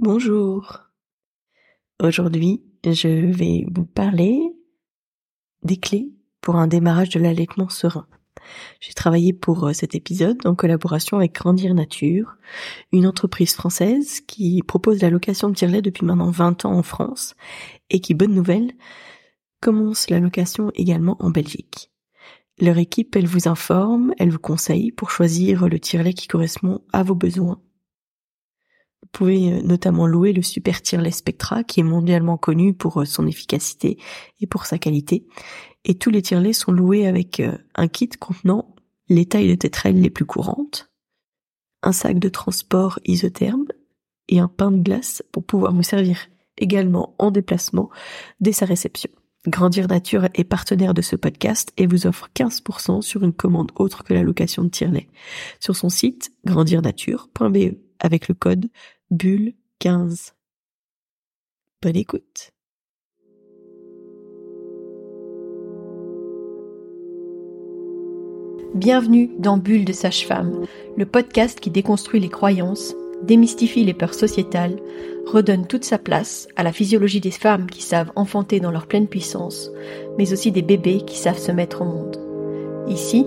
Bonjour. Aujourd'hui, je vais vous parler des clés pour un démarrage de l'allaitement serein. J'ai travaillé pour euh, cet épisode en collaboration avec Grandir Nature, une entreprise française qui propose la location de tire-lait depuis maintenant 20 ans en France et qui, bonne nouvelle, commence la location également en Belgique. Leur équipe, elle vous informe, elle vous conseille pour choisir le tire-lait qui correspond à vos besoins pouvez euh, notamment louer le Super Tireless Spectra qui est mondialement connu pour euh, son efficacité et pour sa qualité. Et tous les tirelets sont loués avec euh, un kit contenant les tailles de tétrelles les plus courantes, un sac de transport isotherme et un pain de glace pour pouvoir vous servir également en déplacement dès sa réception. Grandir Nature est partenaire de ce podcast et vous offre 15% sur une commande autre que la location de tirelet sur son site grandirnature.be avec le code bulle 15. Bonne écoute. Bienvenue dans Bulle de Sage-Femme, le podcast qui déconstruit les croyances, démystifie les peurs sociétales, redonne toute sa place à la physiologie des femmes qui savent enfanter dans leur pleine puissance, mais aussi des bébés qui savent se mettre au monde. Ici,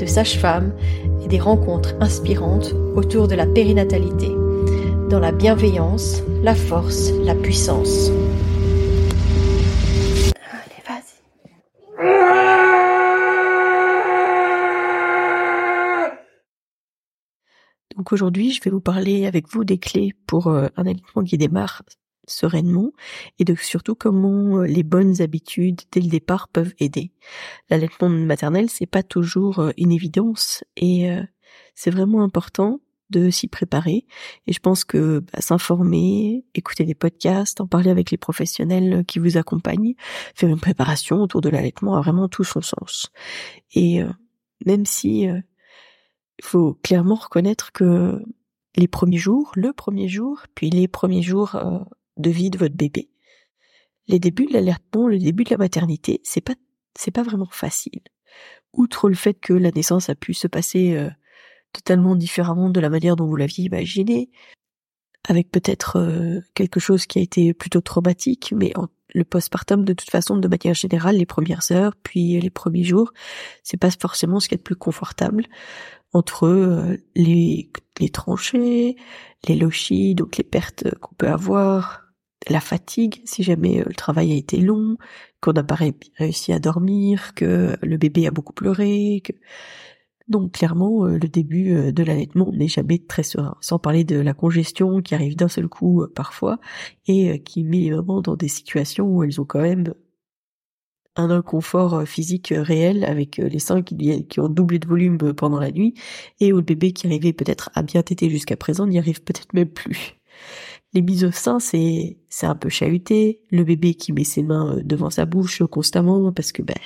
de sages-femmes et des rencontres inspirantes autour de la périnatalité, dans la bienveillance, la force, la puissance. Allez, vas-y. Donc aujourd'hui, je vais vous parler avec vous des clés pour euh, un allaitement qui démarre sereinement et de surtout comment euh, les bonnes habitudes dès le départ peuvent aider. L'allaitement maternel, c'est pas toujours euh, une évidence et euh, c'est vraiment important de s'y préparer. Et je pense que bah, s'informer, écouter des podcasts, en parler avec les professionnels qui vous accompagnent, faire une préparation autour de l'allaitement a vraiment tout son sens. Et même si il faut clairement reconnaître que les premiers jours, le premier jour, puis les premiers jours de vie de votre bébé. Les débuts de l'allaitement, le début de la maternité, c'est pas c'est pas vraiment facile. Outre le fait que la naissance a pu se passer euh, totalement différemment de la manière dont vous l'aviez imaginé, avec peut-être euh, quelque chose qui a été plutôt traumatique, mais le postpartum de toute façon, de manière générale, les premières heures, puis les premiers jours, c'est pas forcément ce qui est le plus confortable entre euh, les, les tranchées, les lochis, donc les pertes qu'on peut avoir, la fatigue, si jamais euh, le travail a été long, qu'on n'a pas réussi à dormir, que le bébé a beaucoup pleuré, que... Donc clairement, euh, le début euh, de l'allaitement n'est jamais très serein, sans parler de la congestion qui arrive d'un seul coup parfois et qui met les mamans dans des situations où elles ont quand même un inconfort physique réel avec les seins qui, qui ont doublé de volume pendant la nuit et où le bébé qui arrivait peut-être à bien téter jusqu'à présent n'y arrive peut-être même plus. Les mises au sein, c'est c'est un peu chahuté. Le bébé qui met ses mains euh, devant sa bouche constamment parce que ben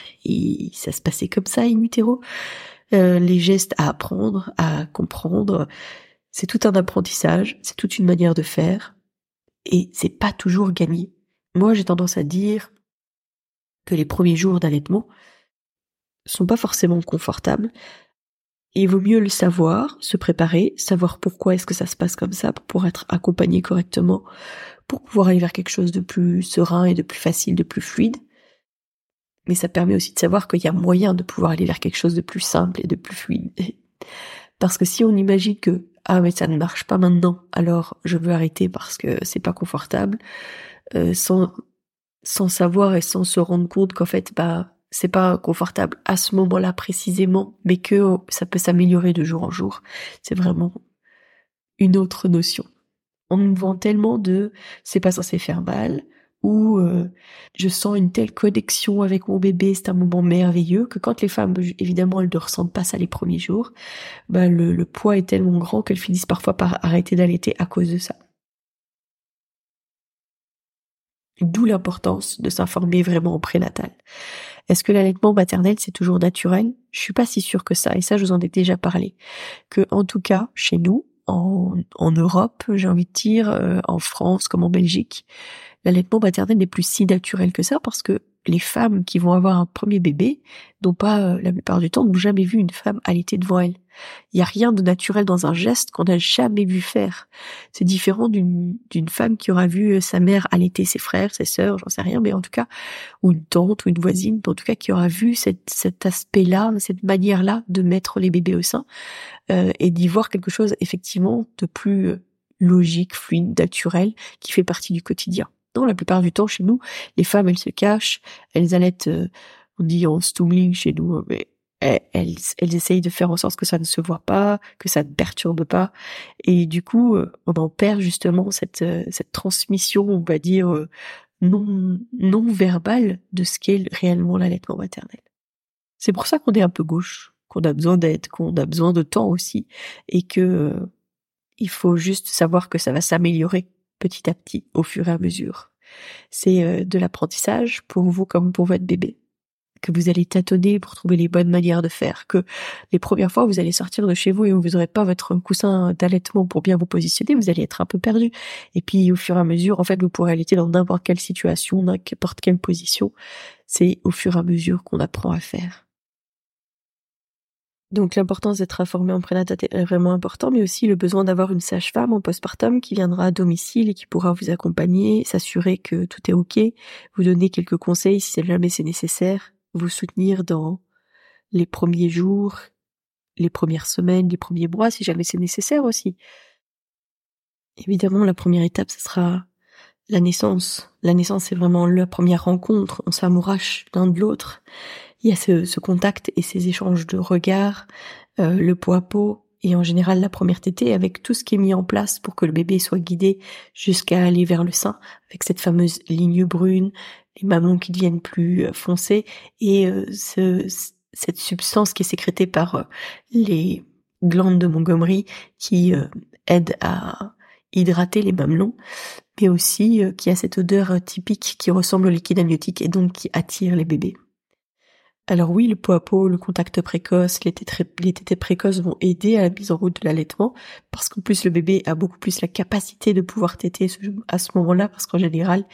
ça se passait comme ça in utero. Euh, les gestes à apprendre, à comprendre, c'est tout un apprentissage, c'est toute une manière de faire et c'est pas toujours gagné. Moi, j'ai tendance à dire que les premiers jours d'allaitement sont pas forcément confortables il vaut mieux le savoir, se préparer, savoir pourquoi est-ce que ça se passe comme ça pour pouvoir être accompagné correctement, pour pouvoir aller vers quelque chose de plus serein et de plus facile, de plus fluide. Mais ça permet aussi de savoir qu'il y a moyen de pouvoir aller vers quelque chose de plus simple et de plus fluide. Parce que si on imagine que ah mais ça ne marche pas maintenant, alors je veux arrêter parce que c'est pas confortable, euh, sans sans savoir et sans se rendre compte qu'en fait bah c'est pas confortable à ce moment-là précisément, mais que oh, ça peut s'améliorer de jour en jour. C'est vraiment une autre notion. On nous vend tellement de c'est pas censé faire mal ou euh, je sens une telle connexion avec mon bébé, c'est un moment merveilleux que quand les femmes évidemment elles ne ressentent pas ça les premiers jours, bah le, le poids est tellement grand qu'elles finissent parfois par arrêter d'allaiter à cause de ça. D'où l'importance de s'informer vraiment au prénatal. Est-ce que l'allaitement maternel c'est toujours naturel? Je suis pas si sûre que ça, et ça je vous en ai déjà parlé. Que en tout cas chez nous, en, Europe, j'ai envie de dire, euh, en France comme en Belgique, l'allaitement maternel n'est plus si naturel que ça parce que les femmes qui vont avoir un premier bébé n'ont pas, euh, la plupart du temps, n'ont jamais vu une femme allaiter devant elle. Il n'y a rien de naturel dans un geste qu'on n'a jamais vu faire. C'est différent d'une femme qui aura vu euh, sa mère allaiter ses frères, ses sœurs, j'en sais rien, mais en tout cas, ou une tante ou une voisine, en tout cas qui aura vu cet, cet aspect-là, cette manière-là de mettre les bébés au sein euh, et d'y voir quelque chose effectivement de plus logique, fluide, naturel, qui fait partie du quotidien. Non, la plupart du temps, chez nous, les femmes, elles se cachent, elles allaitent, euh, on dit en stumbling chez nous, euh, mais elles, elles, essayent de faire en sorte que ça ne se voit pas, que ça ne perturbe pas. Et du coup, euh, on en perd justement cette, cette transmission, on va dire, non, non verbale de ce qu'est réellement l'allaitement maternel. C'est pour ça qu'on est un peu gauche, qu'on a besoin d'aide, qu'on a besoin de temps aussi, et que il faut juste savoir que ça va s'améliorer petit à petit, au fur et à mesure. C'est euh, de l'apprentissage pour vous comme pour votre bébé que vous allez tâtonner pour trouver les bonnes manières de faire, que les premières fois vous allez sortir de chez vous et vous n'aurez pas votre coussin d'allaitement pour bien vous positionner, vous allez être un peu perdu. Et puis au fur et à mesure, en fait, vous pourrez allaiter dans n'importe quelle situation, n'importe quelle position. C'est au fur et à mesure qu'on apprend à faire. Donc l'importance d'être informé en prénatal est vraiment important, mais aussi le besoin d'avoir une sage-femme en postpartum qui viendra à domicile et qui pourra vous accompagner, s'assurer que tout est ok, vous donner quelques conseils si jamais c'est nécessaire, vous soutenir dans les premiers jours, les premières semaines, les premiers mois si jamais c'est nécessaire aussi. Évidemment, la première étape, ce sera la naissance. La naissance, c'est vraiment la première rencontre. On s'amourache l'un de l'autre il y a ce, contact et ces échanges de regards, euh, le poids à peau et en général la première tétée avec tout ce qui est mis en place pour que le bébé soit guidé jusqu'à aller vers le sein avec cette fameuse ligne brune, les mamans qui deviennent plus euh, foncées et euh, ce, cette substance qui est sécrétée par les glandes de Montgomery qui aide à hydrater les mamelons, mais aussi qui a cette odeur typique qui ressemble au liquide amniotique et donc qui attire les bébés. Alors oui, le pot à pot, le contact précoce, les tétés, précoces vont aider à la mise en route de l'allaitement, parce qu'en plus le bébé a beaucoup plus la capacité de pouvoir téter à ce moment-là, parce qu'en général,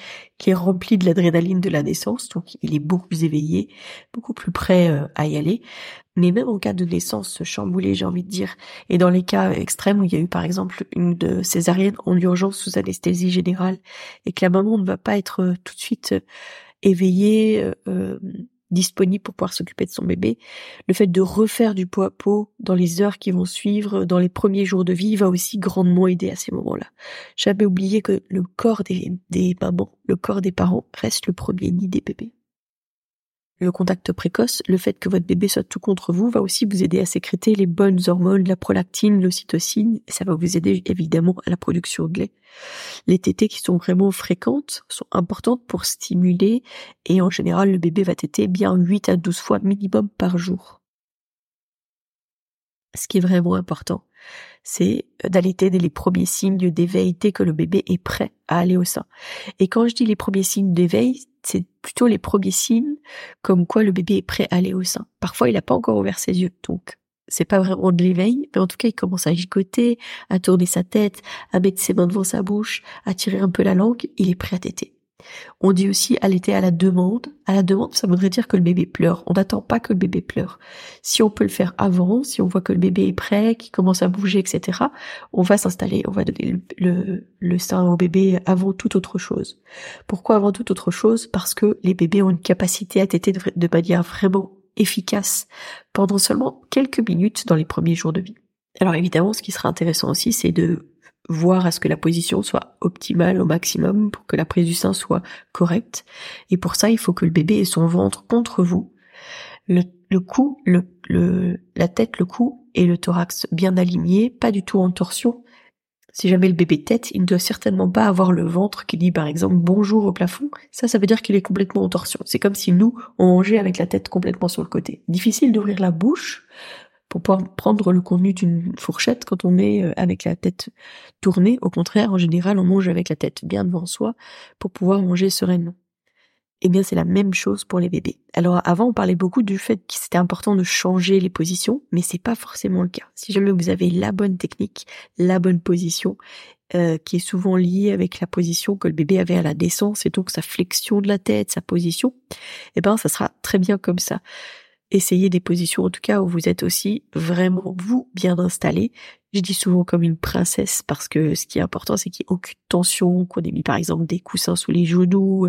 il est rempli de l'adrénaline de la naissance, donc il est beaucoup plus éveillé, beaucoup plus prêt euh, à y aller. Mais même en cas de naissance chamboulée, j'ai envie de dire, et dans les cas extrêmes où il y a eu par exemple une de césarienne en urgence sous anesthésie générale, et que la maman ne va pas être euh, tout de suite euh, éveillée, disponible pour pouvoir s'occuper de son bébé. Le fait de refaire du pot à pot dans les heures qui vont suivre, dans les premiers jours de vie, va aussi grandement aider à ces moments-là. J'avais oublié que le corps des, des mamans, le corps des parents reste le premier nid des bébés le contact précoce, le fait que votre bébé soit tout contre vous va aussi vous aider à sécréter les bonnes hormones, la prolactine, l'ocytocine, et ça va vous aider évidemment à la production de lait. Les tétées qui sont vraiment fréquentes sont importantes pour stimuler et en général le bébé va téter bien 8 à 12 fois minimum par jour. Ce qui est vraiment important, c'est d'allaiter dès les premiers signes d'éveil dès que le bébé est prêt à aller au sein. Et quand je dis les premiers signes d'éveil, c'est plutôt les premiers signes comme quoi le bébé est prêt à aller au sein. Parfois, il n'a pas encore ouvert ses yeux, donc c'est pas vraiment de l'éveil, mais en tout cas, il commence à gigoter, à tourner sa tête, à mettre ses mains devant sa bouche, à tirer un peu la langue, il est prêt à téter. On dit aussi allaiter à la demande. À la demande, ça voudrait dire que le bébé pleure. On n'attend pas que le bébé pleure. Si on peut le faire avant, si on voit que le bébé est prêt, qu'il commence à bouger, etc., on va s'installer, on va donner le, le, sein au bébé avant toute autre chose. Pourquoi avant toute autre chose? Parce que les bébés ont une capacité à téter de, de manière vraiment efficace pendant seulement quelques minutes dans les premiers jours de vie. Alors évidemment, ce qui sera intéressant aussi, c'est de voir à ce que la position soit optimale au maximum pour que la prise du sein soit correcte. Et pour ça, il faut que le bébé ait son ventre contre vous, le, le cou, le, le, la tête, le cou et le thorax bien alignés, pas du tout en torsion. Si jamais le bébé tête, il ne doit certainement pas avoir le ventre qui dit par exemple bonjour au plafond. Ça, ça veut dire qu'il est complètement en torsion. C'est comme si nous, on mangeait avec la tête complètement sur le côté. Difficile d'ouvrir la bouche pour pouvoir prendre le contenu d'une fourchette quand on est euh, avec la tête tournée. Au contraire, en général, on mange avec la tête bien devant soi pour pouvoir manger sereinement. Eh bien, c'est la même chose pour les bébés. Alors, avant, on parlait beaucoup du fait que c'était important de changer les positions, mais c'est pas forcément le cas. Si jamais vous avez la bonne technique, la bonne position, euh, qui est souvent liée avec la position que le bébé avait à la naissance et donc sa flexion de la tête, sa position, eh ben, ça sera très bien comme ça. Essayez des positions, en tout cas, où vous êtes aussi vraiment, vous, bien installé. Je dis souvent comme une princesse parce que ce qui est important, c'est qu'il n'y ait aucune tension, qu'on ait mis par exemple des coussins sous les genoux,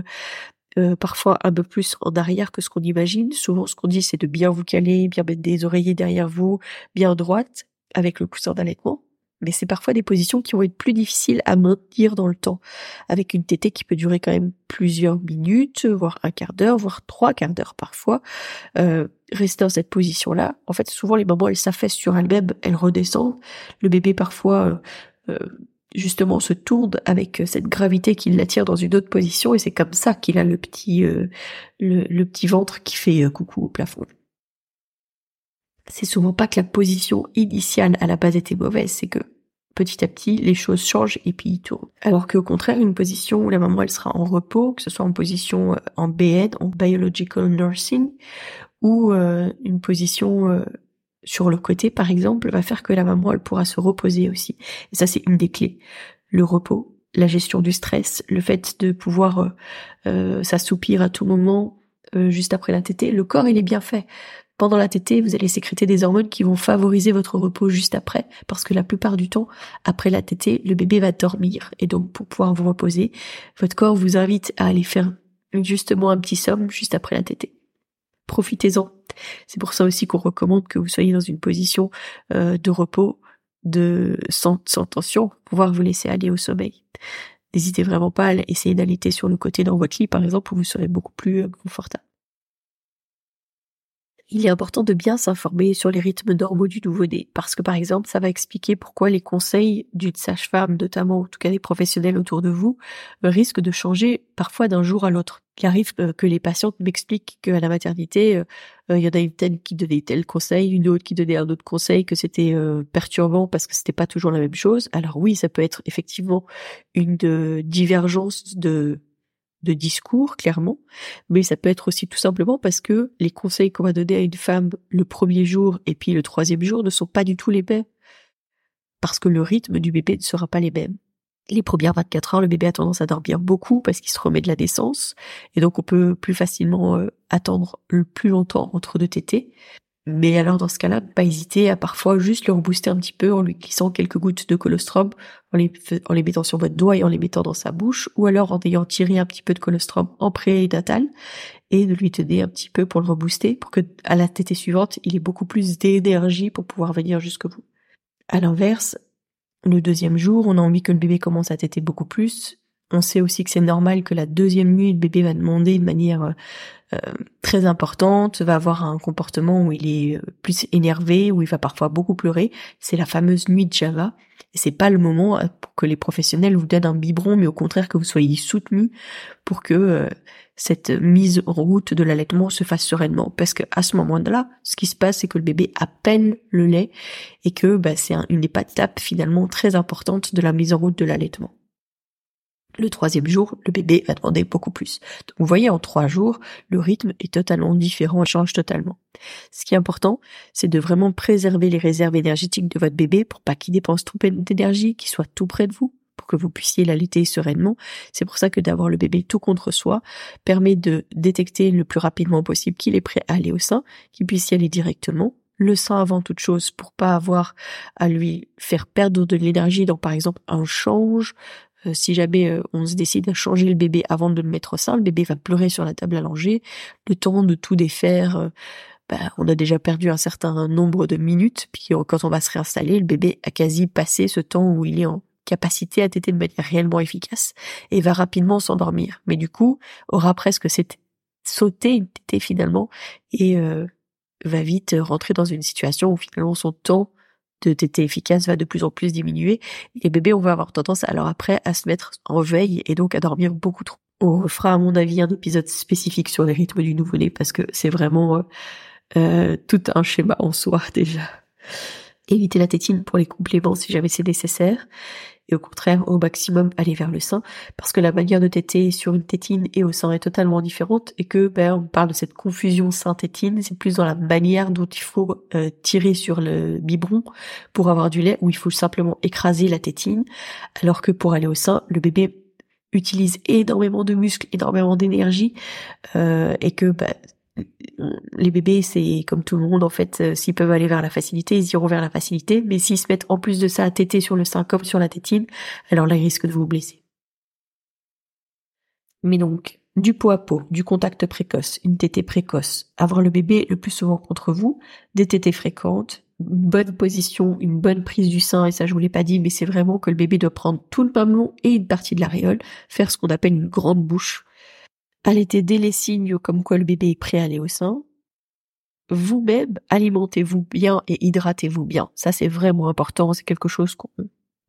euh, parfois un peu plus en arrière que ce qu'on imagine. Souvent, ce qu'on dit, c'est de bien vous caler, bien mettre des oreillers derrière vous, bien droite, avec le coussin d'allaitement. Mais c'est parfois des positions qui vont être plus difficiles à maintenir dans le temps, avec une tétée qui peut durer quand même plusieurs minutes, voire un quart d'heure, voire trois quarts d'heure parfois. Euh, rester dans cette position-là, en fait, souvent les mamans, elles s'affaissent sur elles-mêmes, elles redescendent. Le bébé parfois euh, justement se tourne avec cette gravité qui l'attire dans une autre position et c'est comme ça qu'il a le petit euh, le, petit ventre qui fait euh, coucou au plafond. C'est souvent pas que la position initiale à la base était mauvaise, c'est que petit à petit les choses changent et puis il tourne. Alors qu'au contraire, une position où la maman elle sera en repos, que ce soit en position euh, en BN, en biological nursing, ou une position sur le côté, par exemple, va faire que la maman, elle pourra se reposer aussi. Et ça, c'est une des clés. Le repos, la gestion du stress, le fait de pouvoir euh, euh, s'assoupir à tout moment euh, juste après la tétée. Le corps, il est bien fait. Pendant la tétée, vous allez sécréter des hormones qui vont favoriser votre repos juste après, parce que la plupart du temps, après la tétée, le bébé va dormir. Et donc, pour pouvoir vous reposer, votre corps vous invite à aller faire justement un petit somme juste après la tétée profitez-en. C'est pour ça aussi qu'on recommande que vous soyez dans une position euh, de repos, de sans, tension, pour pouvoir vous laisser aller au sommeil. N'hésitez vraiment pas à essayer d'allaiter sur le côté dans votre lit, par exemple, où vous serez beaucoup plus euh, confortable il est important de bien s'informer sur les rythmes normaux du nouveau-né, parce que par exemple, ça va expliquer pourquoi les conseils d'une sage-femme, notamment en tout cas des professionnels autour de vous, risquent de changer parfois d'un jour à l'autre. Il arrive euh, que les patientes m'expliquent qu'à la maternité, euh, euh, il y en a une telle qui donnait tel conseil, une autre qui donnait un autre conseil, que c'était perturbant parce que c'était pas toujours la même chose. Alors oui, ça peut être effectivement une divergence de de discours, clairement, mais ça peut être aussi tout simplement parce que les conseils qu'on va donner à une femme le premier jour et puis le troisième jour ne sont pas du tout les mêmes. Parce que le rythme du bébé ne sera pas les mêmes. Les premières 24 heures, le bébé a tendance à dormir beaucoup parce qu'il se remet de la naissance, et donc on peut plus facilement euh, attendre le plus longtemps entre deux tétés. Mais alors dans ce cas-là, pas hésiter à parfois juste le rebooster un petit peu en lui glissant quelques gouttes de colostrum, en les, mettant sur votre doigt et en les mettant dans sa bouche, ou alors en ayant tiré un petit peu de colostrum en prénatal et de lui donner un petit peu pour le rebooster, pour que à la tétée suivante, il ait beaucoup plus d'énergie pour pouvoir venir jusque vous. À l'inverse, le deuxième jour, on a envie que le bébé commence à téter beaucoup plus. On sait aussi que c'est normal que la deuxième nuit, le bébé va demander de manière euh, très importante, va avoir un comportement où il est euh, plus énervé, où il va parfois beaucoup pleurer. C'est la fameuse nuit de Java. Et c'est pas le moment euh, pour que les professionnels vous donnent un biberon, mais au contraire que vous soyez soutenu pour que cette mise en route de l'allaitement se fasse sereinement. Parce que à ce moment-là, ce qui se passe, c'est que le bébé a peine le lait et que bah, c'est une étape finalement très importante de la mise en route de l'allaitement. Le troisième jour, le bébé va demander beaucoup plus. Donc vous voyez, en trois jours, le rythme est totalement différent, change totalement. Ce qui est important, c'est de vraiment préserver les réserves énergétiques de votre bébé pour pas qu'il dépense trop d'énergie, qu'il soit tout près de vous, pour que vous puissiez l'allaiter sereinement. C'est pour ça que d'avoir le bébé tout contre soi permet de détecter le plus rapidement possible qu'il est prêt à aller au sein, qu'il puisse y aller directement le sein avant toute chose pour pas avoir à lui faire perdre de l'énergie dans par exemple un change, euh, si jamais euh, on se décide à changer le bébé avant de le mettre au sein, le bébé va pleurer sur la table allongée. Le temps de tout défaire, euh, bah, on a déjà perdu un certain nombre de minutes. Puis quand on va se réinstaller, le bébé a quasi passé ce temps où il est en capacité à téter de manière réellement efficace et va rapidement s'endormir. Mais du coup, aura presque sauté une tétée finalement et va vite rentrer dans une situation où finalement son temps de tétée efficace va de plus en plus diminuer. Les bébés, on va avoir tendance alors après à se mettre en veille et donc à dormir beaucoup trop. On fera à mon avis un épisode spécifique sur les rythmes du nouveau-né parce que c'est vraiment euh, euh, tout un schéma en soi déjà. Éviter la tétine pour les compléments si jamais c'est nécessaire et au contraire au maximum aller vers le sein parce que la manière de téter sur une tétine et au sein est totalement différente et que ben on parle de cette confusion sein-tétine, c'est plus dans la manière dont il faut euh, tirer sur le biberon pour avoir du lait où il faut simplement écraser la tétine alors que pour aller au sein, le bébé utilise énormément de muscles, énormément d'énergie euh, et que ben, les bébés, c'est comme tout le monde, en fait, euh, s'ils peuvent aller vers la facilité, ils iront vers la facilité, mais s'ils se mettent en plus de ça à téter sur le sein comme sur la tétine, alors là, ils risquent de vous blesser. Mais donc, du pot à pot, du contact précoce, une tétée précoce, avoir le bébé le plus souvent contre vous, des tétées fréquentes, une bonne position, une bonne prise du sein, et ça je vous l'ai pas dit, mais c'est vraiment que le bébé doit prendre tout le mamelon et une partie de l'aréole, faire ce qu'on appelle une grande bouche, Allaitez dès les signes comme quoi le bébé est prêt à aller au sein. Vous-même, alimentez-vous bien et hydratez-vous bien. Ça, c'est vraiment important. C'est quelque chose qu'on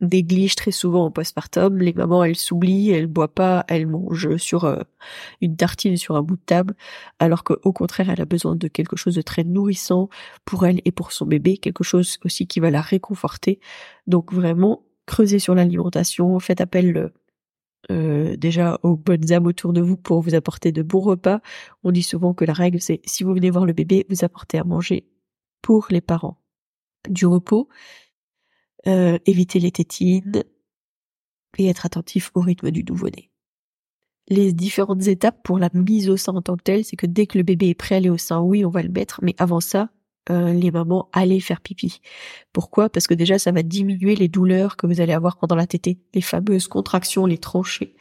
néglige très souvent au postpartum. Les mamans, elles s'oublient, elles boivent pas, elles mangent sur euh, une tartine sur un bout de table, alors qu'au contraire, elle a besoin de quelque chose de très nourrissant pour elle et pour son bébé, quelque chose aussi qui va la réconforter. Donc vraiment, creusez sur l'alimentation, faites appel euh, déjà aux bonnes âmes autour de vous pour vous apporter de bons repas. On dit souvent que la règle c'est si vous venez voir le bébé, vous apportez à manger pour les parents. Du repos, euh, éviter les tétines et être attentif au rythme du nouveau-né. Les différentes étapes pour la mise au sein en tant que telle, c'est que dès que le bébé est prêt à aller au sein, oui, on va le mettre, mais avant ça, euh, les mamans allez faire pipi. Pourquoi? Parce que déjà ça va diminuer les douleurs que vous allez avoir pendant la tétée, les fameuses contractions, les tranchées.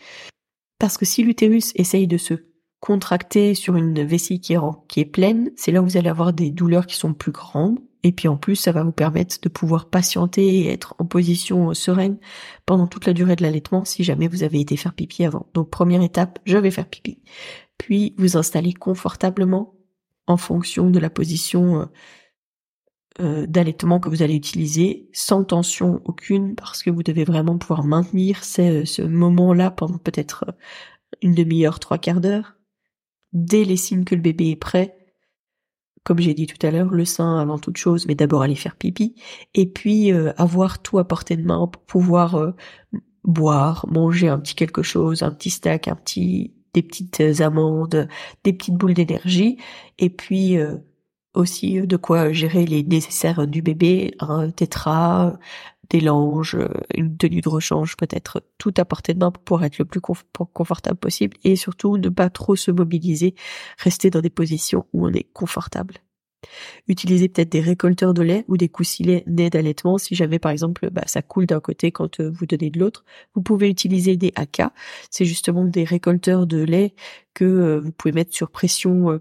Parce que si l'utérus essaye de se contracter sur une vessie qui est, qui est pleine, c'est là où vous allez avoir des douleurs qui sont plus grandes. Et puis en plus, ça va vous permettre de pouvoir patienter et être en position sereine pendant toute la durée de l'allaitement si jamais vous avez été faire pipi avant. Donc première étape, je vais faire pipi. Puis vous installez confortablement en fonction de la position euh, euh, d'allaitement que vous allez utiliser, sans tension aucune, parce que vous devez vraiment pouvoir maintenir ce, ce moment-là pendant peut-être euh, une demi-heure, trois quarts d'heure. Dès les signes que le bébé est prêt, comme j'ai dit tout à l'heure, le sein avant toute chose, mais d'abord aller faire pipi, et puis avoir tout à portée de main pour pouvoir boire, manger un petit quelque chose, un petit steak, un petit des petites amandes, des petites boules d'énergie, et puis euh, aussi euh, de quoi gérer les nécessaires du bébé, un tétra, des langes, une tenue de rechange peut-être tout à portée de main pour être le plus confortable possible et surtout ne pas trop se mobiliser, rester dans des positions où on est confortable. Utilisez peut-être des récolteurs de lait ou des coussinets d'allaitement si jamais par exemple bah, ça coule d'un côté quand euh, vous donnez de l'autre. Vous pouvez utiliser des AK, c'est justement des récolteurs de lait que euh, vous pouvez mettre sur pression euh,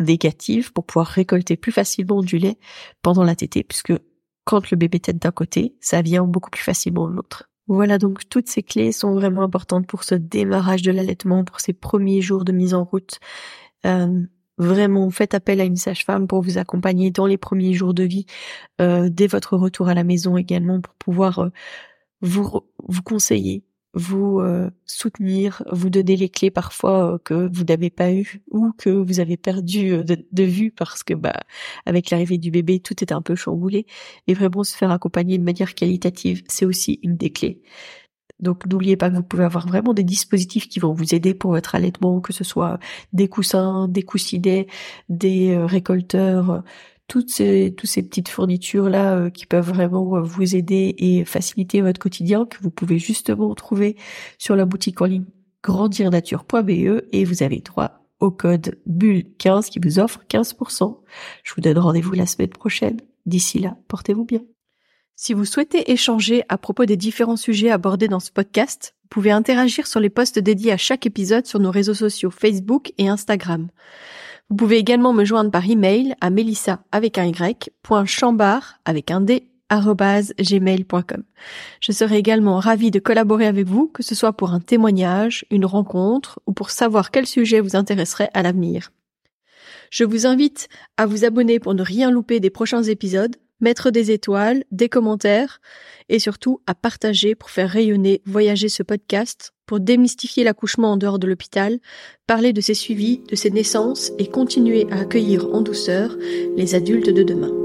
négative pour pouvoir récolter plus facilement du lait pendant la tétée puisque quand le bébé tête d'un côté, ça vient beaucoup plus facilement de l'autre. Voilà donc toutes ces clés sont vraiment importantes pour ce démarrage de l'allaitement, pour ces premiers jours de mise en route. Vraiment, faites appel à une sage-femme pour vous accompagner dans les premiers jours de vie, euh, dès votre retour à la maison également, pour pouvoir euh, vous, vous conseiller, vous euh, soutenir, vous donner les clés parfois que vous n'avez pas eu ou que vous avez perdu de, de, vue parce que bah avec l'arrivée du bébé tout est un peu chamboulé. Et vraiment se faire accompagner de manière qualitative c'est aussi une des clés donc n'oubliez pas que vous pouvez avoir vraiment des dispositifs qui vont vous aider pour votre allaitement, que ce soit des coussins, des coussinets, des euh, récolteurs, euh, toutes ces, toutes ces petites fournitures là euh, qui peuvent vraiment vous aider et faciliter votre quotidien, que vous pouvez justement trouver sur la boutique en ligne grandirnature.be et vous avez droit au code BULLE15 qui vous offre 15%. Je vous donne rendez-vous la semaine prochaine. D'ici là, portez-vous bien. Si vous souhaitez échanger à propos des différents sujets abordés dans ce podcast, vous pouvez interagir sur les posts dédiés à chaque épisode sur nos réseaux sociaux Facebook et Instagram. Vous pouvez également me joindre par email à melissa avec un y, avec un d, gmail.com. Je serai également ravie de collaborer avec vous, que ce soit pour un témoignage, une rencontre ou pour savoir quel sujet vous intéresserait à l'avenir. Je vous invite à vous abonner pour ne rien louper des prochains épisodes mettre des étoiles, des commentaires et surtout à partager pour faire rayonner, voyager ce podcast, pour démystifier l'accouchement en dehors de l'hôpital, parler de ses suivis, de ses naissances et continuer à accueillir en douceur les adultes de demain.